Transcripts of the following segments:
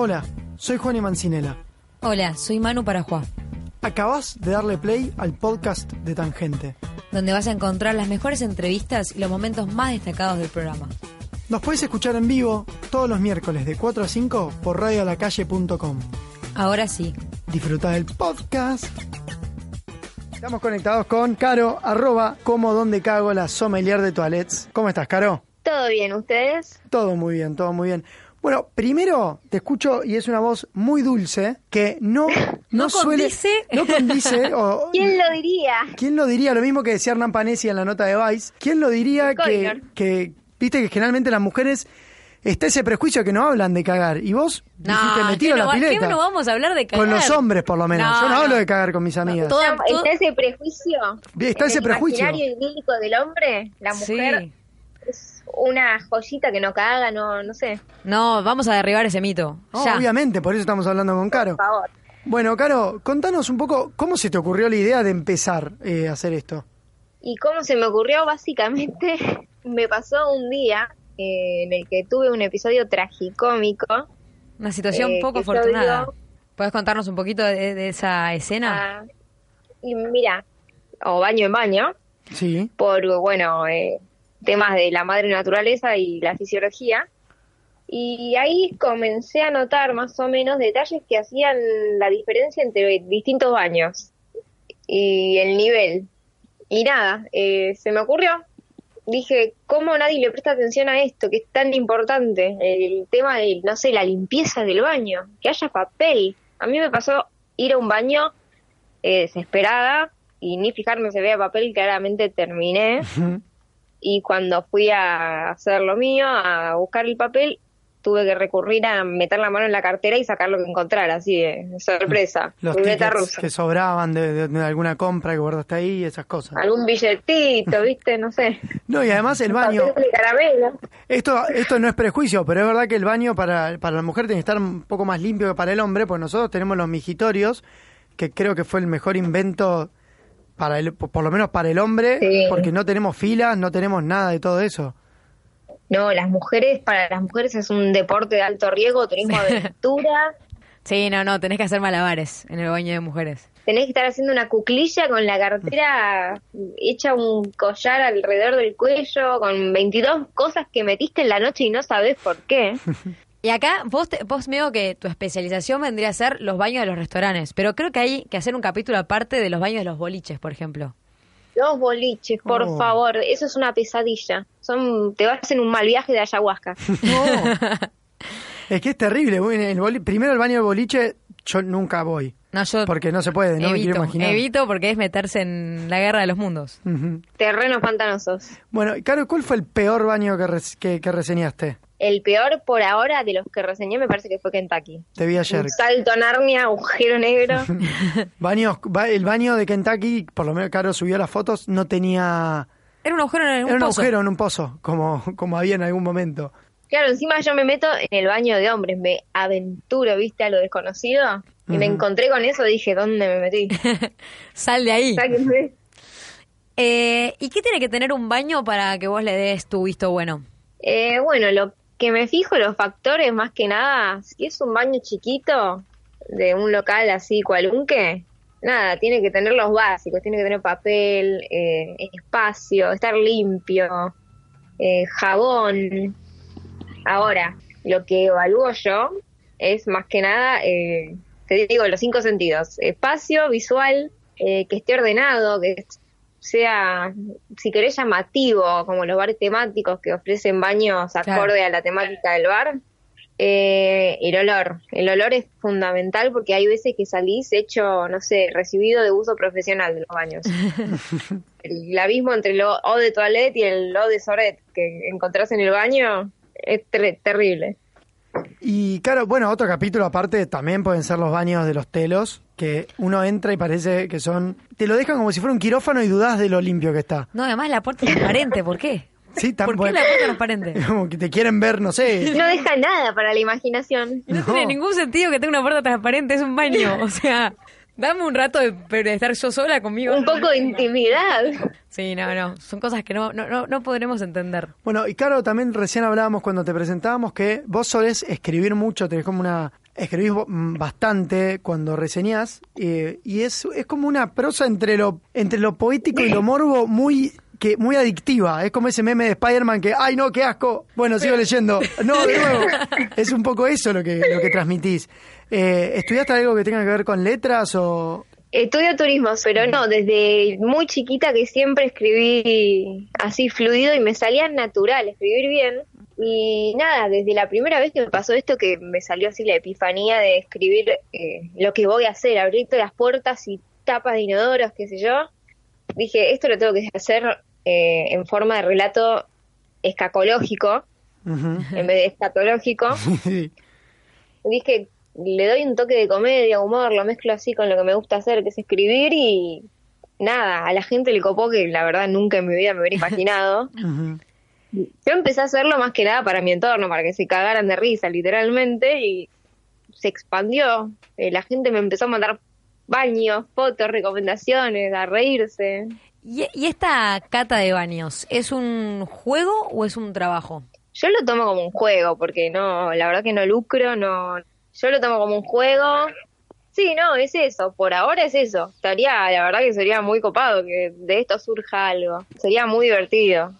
Hola, soy Juan y Mancinela. Hola, soy Manu Parajuá, Acabas de darle play al podcast de Tangente. donde vas a encontrar las mejores entrevistas y los momentos más destacados del programa. Nos puedes escuchar en vivo todos los miércoles de 4 a 5 por radioalacalle.com. Ahora sí, Disfruta del podcast. Estamos conectados con Caro, arroba como donde cago la sommelier de toilets. ¿Cómo estás, Caro? ¿Todo bien? ¿Ustedes? Todo muy bien, todo muy bien. Bueno, primero te escucho y es una voz muy dulce que no, no, ¿No suele. condice? No condice. o- ¿Quién lo diría? ¿Quién lo diría? Lo mismo que decía Hernán Panesi en la nota de Vice. ¿Quién lo diría que, que, viste que generalmente las mujeres está ese prejuicio que no hablan de cagar? Y vos dijiste metido ¿qué la no, va- pileta. ¿qué no vamos a hablar de cagar? Con los hombres, por lo menos. No, Yo no, no. hablo de cagar con mis amigas. Todo- ¿Está, está ese prejuicio? Está ese el prejuicio. imaginario idílico del hombre? La mujer Sí. es una joyita que no caga, no, no sé. No, vamos a derribar ese mito. Ya. obviamente, por eso estamos hablando con Caro. Por favor. Bueno, Caro, contanos un poco cómo se te ocurrió la idea de empezar eh, a hacer esto. ¿Y cómo se me ocurrió? Básicamente me pasó un día eh, en el que tuve un episodio tragicómico. Una situación Eh, poco afortunada. digo- ¿Puedes contarnos un poquito de, de esa escena? Ah, y mira, o baño en baño, Sí. por, bueno, eh, temas de la madre naturaleza y la fisiología. Y ahí comencé a notar más o menos detalles que hacían la diferencia entre distintos baños y el nivel. Y nada, eh, se me ocurrió. Dije, ¿cómo nadie le presta atención a esto que es tan importante? El tema de, no sé, la limpieza del baño, que haya papel. A mí me pasó ir a un baño eh, desesperada y ni fijarme si había papel, claramente terminé. Y cuando fui a hacer lo mío, a buscar el papel, tuve que recurrir a meter la mano en la cartera y sacar lo que encontrara, así de, sorpresa. Los tickets rusa. que sobraban de, de- de alguna compra que guardaste ahí y esas cosas. Algún billetito, ¿viste? No sé. No, y además el baño, esto, esto no es prejuicio, pero es verdad que el baño para, para la mujer tiene que estar un poco más limpio que para el hombre, pues nosotros tenemos los mijitorios, que creo que fue el mejor invento para el, por lo menos para el hombre, Sí. porque no tenemos filas, no tenemos nada de todo eso. No, las mujeres, para las mujeres es un deporte de alto riesgo, turismo de aventura. Sí, no, no, tenés que hacer malabares en el baño de mujeres. Tenés que estar haciendo una cuclilla con la cartera hecha un collar alrededor del cuello, con 22 cosas que metiste en la noche y no sabés por qué. Y acá vos, te- vos veo que tu especialización vendría a ser los baños de los restaurantes, pero creo que hay que hacer un capítulo aparte de los baños de los boliches, por ejemplo. Los boliches, por Oh. favor, eso es una pesadilla. Son, te vas en un mal viaje de ayahuasca. No. es que es terrible. el boli- primero el baño del boliche, yo nunca voy. No, yo Porque no se puede, no me quiero evito, imaginar. evito porque es meterse en la guerra de los mundos. Terrenos pantanosos. Bueno, Caro, ¿cuál fue el peor baño que, res- que, que reseñaste? El peor por ahora de los que reseñé me parece que fue Kentucky. Te vi ayer. Un salto a Narnia, agujero negro. Baños, ba- el baño de Kentucky, por lo menos Caro subió las fotos, no tenía... Era un agujero en un Era un pozo. agujero en un pozo, como, como había en algún momento. Claro, encima yo me meto en el baño de hombres, me aventuro, viste, a lo desconocido. Y me encontré con eso, dije, ¿dónde me metí? Sal de ahí. Sáquenme. Eh, ¿Y qué tiene que tener un baño para que vos le des tu visto bueno? Eh, bueno, lo que me fijo, los factores más que nada, si es un baño chiquito de un local así cualunque, nada, tiene que tener los básicos, tiene que tener papel, eh, espacio, estar limpio, eh, jabón. Ahora, lo que evalúo yo es más que nada, eh, te digo, los cinco sentidos, espacio, visual, eh, que esté ordenado, que sea, si querés, llamativo, como los bares temáticos que ofrecen baños Claro. acorde a la temática del bar. Eh, el olor. El olor es fundamental porque hay veces que salís hecho, no sé, recibido de uso profesional de los baños. el abismo entre el O de toilette y el O de soret que encontrás en el baño es ter- terrible. Y claro, bueno, otro capítulo aparte también pueden ser los baños de los telos, que uno entra y parece que son... Te lo dejan como si fuera un quirófano y dudás de lo limpio que está. No, además la puerta es transparente, ¿por qué? Sí, tan ¿Por qué bueno. la puerta es transparente? Como que te quieren ver, no sé. No deja nada para la imaginación. No, No. tiene ningún sentido que tenga una puerta transparente, es un baño. O sea, dame un rato de, de estar yo sola conmigo. Un poco de intimidad. Sí, no, no. Son cosas que no, no, no, no podremos entender. Bueno, y claro, también recién hablábamos cuando te presentábamos que vos solés escribir mucho, tenés como una escribís mm, bastante cuando reseñás eh, y es, es como una prosa entre lo, entre lo poético y lo morbo muy que muy adictiva. Es como ese meme de Spider-Man que, ay no, qué asco. Bueno, sigo leyendo. No, de nuevo. Es un poco eso lo que, lo que transmitís. Eh, ¿Estudiaste algo que tenga que ver con letras o...? Estudio turismo, pero no, desde muy chiquita que siempre escribí así fluido y me salía natural escribir bien. Y nada, desde la primera vez que me pasó esto, que me salió así la epifanía de escribir eh, lo que voy a hacer, abrir todas las puertas y tapas de inodoros, qué sé yo, dije, esto lo tengo que hacer eh, en forma de relato escacológico, en vez de escatológico. Sí. dije, le doy un toque de comedia, humor, lo mezclo así con lo que me gusta hacer, que es escribir y nada, a la gente le copó que la verdad nunca en mi vida me hubiera imaginado. Yo empecé a hacerlo más que nada para mi entorno, para que se cagaran de risa, literalmente, y se expandió. Eh, la gente me empezó a mandar baños, fotos, recomendaciones, a reírse. ¿Y, y esta cata de baños es un juego o es un trabajo? Yo lo tomo como un juego, porque no, la verdad que no lucro, no. Yo lo tomo como un juego. Sí, no, es eso. Por ahora es eso. Estaría, la verdad que sería muy copado que de esto surja algo. Sería muy divertido.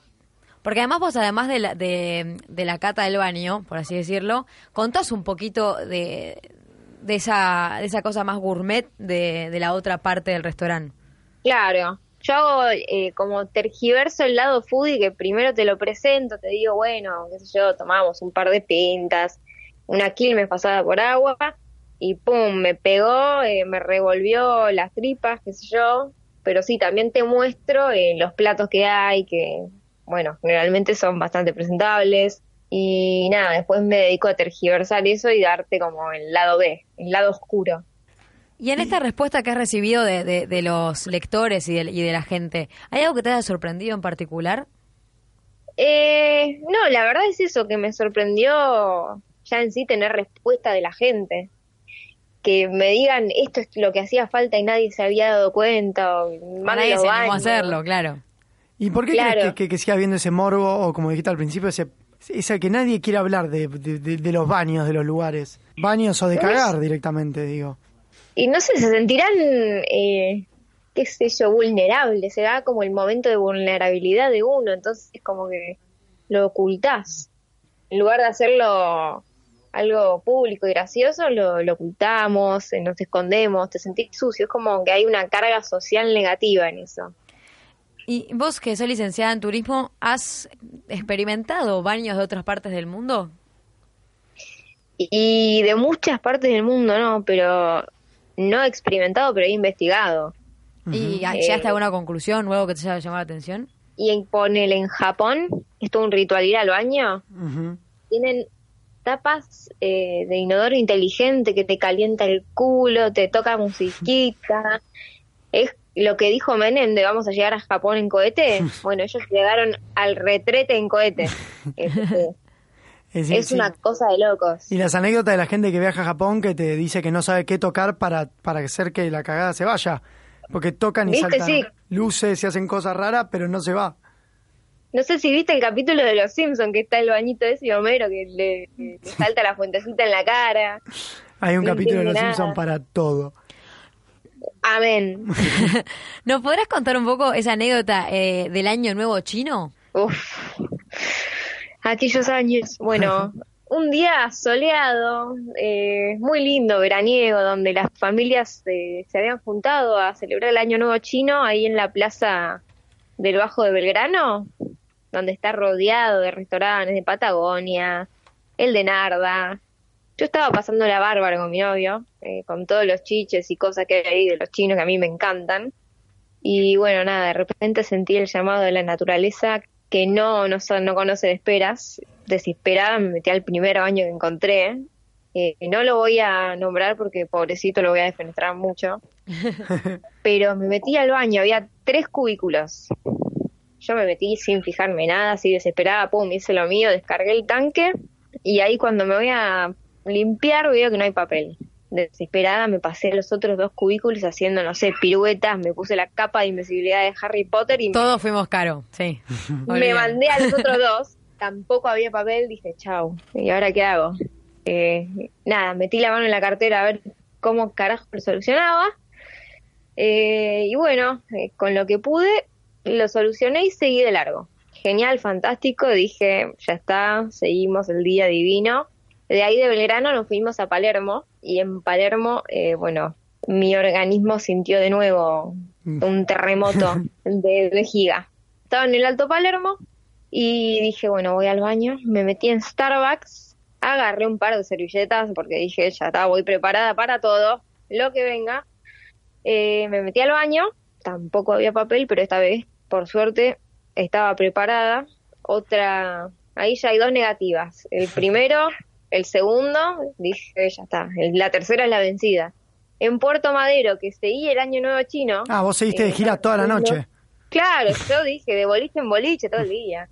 Porque además vos, además de la, de, de la cata del baño, por así decirlo, contás un poquito de, de, esa, de esa cosa más gourmet de, de la otra parte del restaurante. Claro. Yo hago eh, como tergiverso el lado foodie que primero te lo presento, te digo, bueno, qué sé yo, tomamos un par de pintas, una quilmes pasada por agua y pum, me pegó, eh, me revolvió las tripas, qué sé yo. Pero sí, también te muestro eh, los platos que hay, que, bueno, generalmente son bastante presentables. Y nada, después me dedico a tergiversar eso y darte como el lado B, el lado oscuro. Y en esta respuesta que has recibido de, de, de los lectores y de, y de la gente, ¿hay algo que te haya sorprendido en particular? Eh, no, la verdad es eso, que me sorprendió ya en sí tener respuesta de la gente. Que me digan esto es lo que hacía falta y nadie se había dado cuenta. O, Nadie "Mándalo se animó baño". a hacerlo, claro. ¿Y por qué Claro. crees que, que, que siga habiendo ese morbo o como dijiste al principio, ese, esa que nadie quiere hablar de, de, de- de los baños, de los lugares? Baños o de cagar directamente, digo. Y no sé, se sentirán, eh, qué sé yo, vulnerables. Será como el momento de vulnerabilidad de uno. Entonces es como que lo ocultás. En lugar de hacerlo algo público y gracioso, lo, lo ocultamos, eh, nos escondemos, te sentís sucio. Es como que hay una carga social negativa en eso. Y vos, que sos licenciada en turismo, ¿has experimentado baños de otras partes del mundo? Y de muchas partes del mundo, ¿no? Pero no he experimentado, pero he investigado. ¿Y Eh, llegaste a alguna conclusión o algo que te haya llamado la atención? Y en, ponele en Japón, es todo un ritual ir al baño. Tienen tapas eh, de inodoro inteligente que te calienta el culo, te toca musiquita. Es lo que dijo Menem de vamos a llegar a Japón en cohete. Bueno, ellos llegaron al retrete en cohete. Este, Es, es sí. una cosa de locos. Y las anécdotas de la gente que viaja a Japón que te dice que no sabe qué tocar para, para hacer que la cagada se vaya. Porque tocan y ¿Viste? saltan Sí. luces y hacen cosas raras, pero no se va. No sé si viste el capítulo de Los Simpsons que está el bañito ese de Homero que le, le salta la fuentecita en la cara. Hay un No capítulo de Los Simpsons para todo. Amén. ¿Nos podrás contar un poco esa anécdota eh, del año nuevo chino? Uf, aquellos años. Bueno, un día soleado, eh, muy lindo, veraniego, donde las familias eh, se habían juntado a celebrar el Año Nuevo Chino ahí en la plaza del Bajo de Belgrano, donde está rodeado de restaurantes de Patagonia, el de Narda. Yo estaba pasando la bárbara con mi novio, eh, con todos los chiches y cosas que hay ahí de los chinos que a mí me encantan. Y bueno, nada, de repente sentí el llamado de la naturaleza que no, no, son- no conoce de esperas. Desesperada me metí al primer baño que encontré. Eh, no lo voy a nombrar porque pobrecito lo voy a defenestrar mucho. Pero me metí al baño, había tres cubículos. Yo me metí sin fijarme nada, así desesperada, pum, hice lo mío, descargué el tanque y ahí cuando me voy a limpiar veo que no hay papel. Desesperada me pasé los otros dos cubículos haciendo, no sé, piruetas, me puse la capa de invisibilidad de Harry Potter y Todos fuimos caro, sí. me mandé a los otros dos. Tampoco había papel, dije, chau, ¿y ahora qué hago? eh, nada, metí la mano en la cartera a ver cómo carajo lo solucionaba. Eh, y bueno, eh, con lo que pude, lo solucioné y seguí de largo. Genial, fantástico, dije, ya está, seguimos el día divino. De ahí de Belgrano nos fuimos a Palermo y en Palermo, eh, bueno, mi organismo sintió de nuevo un terremoto de vejiga. Estaba en el Alto Palermo y dije, bueno, voy al baño, me metí en Starbucks, agarré un par de servilletas porque dije, ya está, voy preparada para todo, lo que venga. Eh, me metí al baño, tampoco había papel, pero esta vez, por suerte, estaba preparada. Otra, ahí ya hay dos negativas. El primero, el segundo, dije, ya está. El- la tercera es la vencida. En Puerto Madero, que seguí el año nuevo chino. Ah, vos seguiste de eh, gira toda la noche. Claro, yo dije de boliche en boliche todo el día.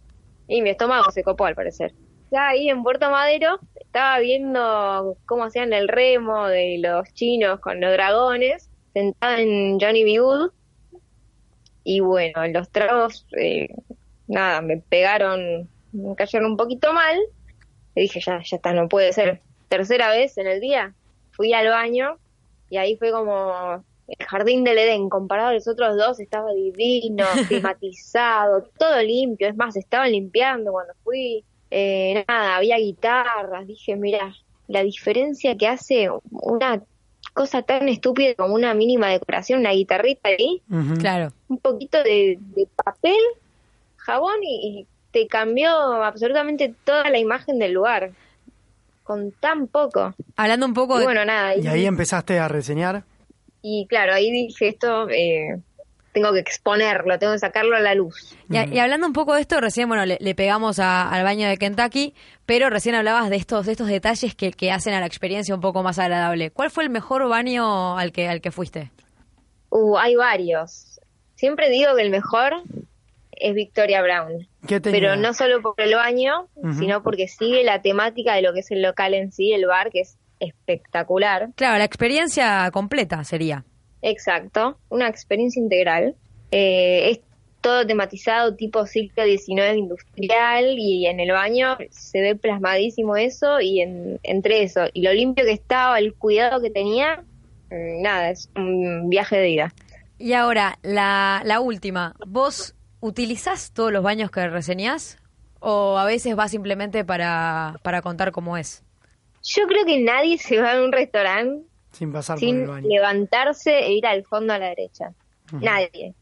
Y mi estómago se copó al parecer. Ya ahí en Puerto Madero estaba viendo cómo hacían el remo de los chinos con los dragones, sentada en Johnny B. Y bueno, los tragos, eh, nada, me pegaron, me cayeron un poquito mal. Y dije, ya, ya está, no puede ser. Tercera vez en el día, fui al baño y ahí fue como el jardín del Edén, comparado a los otros dos, estaba divino, climatizado, todo limpio, es más, estaban limpiando cuando fui, eh, nada, había guitarras, dije, mira, la diferencia que hace una cosa tan estúpida como una mínima decoración, una guitarrita ahí. Claro. un poquito de, de papel, jabón y, y te cambió absolutamente toda la imagen del lugar, con tan poco. Hablando un poco Y de... bueno, nada, Y ahí empezaste a reseñar. Y claro, ahí dije esto, eh, tengo que exponerlo, tengo que sacarlo a la luz. Y, y hablando un poco de esto, recién, bueno, le, le pegamos a- al baño de Kentucky, pero recién hablabas de estos, de estos detalles que, que hacen a la experiencia un poco más agradable. ¿Cuál fue el mejor baño al que, al que fuiste? Uh, hay varios. Siempre digo que el mejor es Victoria Brown, ¿Qué tenía? pero no solo por el baño, sino porque sigue la temática de lo que es el local en sí, el bar, que es espectacular. Claro, la experiencia completa sería. Exacto, una experiencia integral. Eh, es todo tematizado tipo siglo XIX industrial y en el baño se ve plasmadísimo eso y en- entre eso y lo limpio que estaba, el cuidado que tenía, mm, nada, es un viaje de ida. Y ahora, la, la última. ¿Vos utilizás todos los baños que reseñás? ¿O a veces vas simplemente para, para contar cómo es? Yo creo que nadie se va a un restaurante Sin pasar por el sin baño. levantarse e ir al fondo a la derecha. Nadie.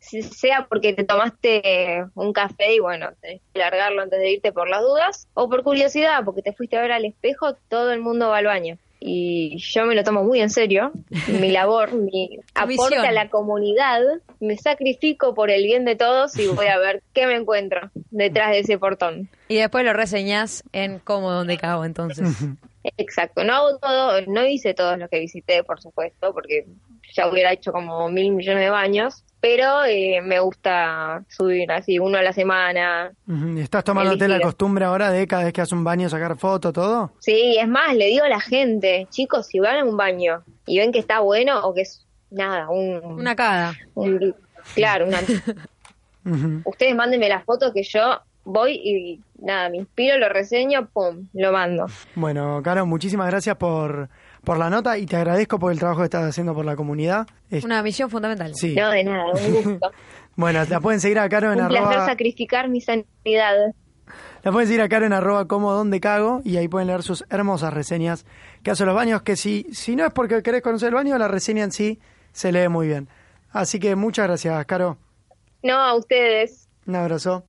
Si- Sea porque te tomaste un café y bueno, tenés que largarlo antes de irte por las dudas, o por curiosidad, porque te fuiste a ver al espejo, todo el mundo va al baño. Y yo me lo tomo muy en serio, mi labor, mi aporte a la comunidad, me sacrifico por el bien de todos y voy a ver qué me encuentro detrás de ese portón. Y después lo reseñás en cómo, donde cago, entonces. Exacto, no hago todo, no hice todos los que visité, por supuesto, porque ya hubiera hecho como mil millones de baños, pero eh, me gusta subir así uno a la semana. Ujú. ¿Y ¿Estás tomándote la costumbre ahora de cada vez que haces un baño sacar foto, todo? Sí, es más, le digo a la gente, chicos, si van a un baño y ven que está bueno o que es nada, un... Una cada. un- claro, una, ustedes mándenme las fotos que yo voy y nada, me inspiro, lo reseño, pum, lo mando. Bueno, Caro, muchísimas gracias por, por la nota y te agradezco por el trabajo que estás haciendo por la comunidad. Es- Una misión fundamental. Sí. No, de nada, un gusto. Bueno, la pueden seguir a Caro en un placer arroba... sacrificar mi sanidad. La pueden seguir a Caro en arroba como donde cago y ahí pueden leer sus hermosas reseñas que hace los baños, que si, si no es porque querés conocer el baño, la reseña en sí se lee muy bien. Así que muchas gracias, Caro. No, a ustedes. Un abrazo.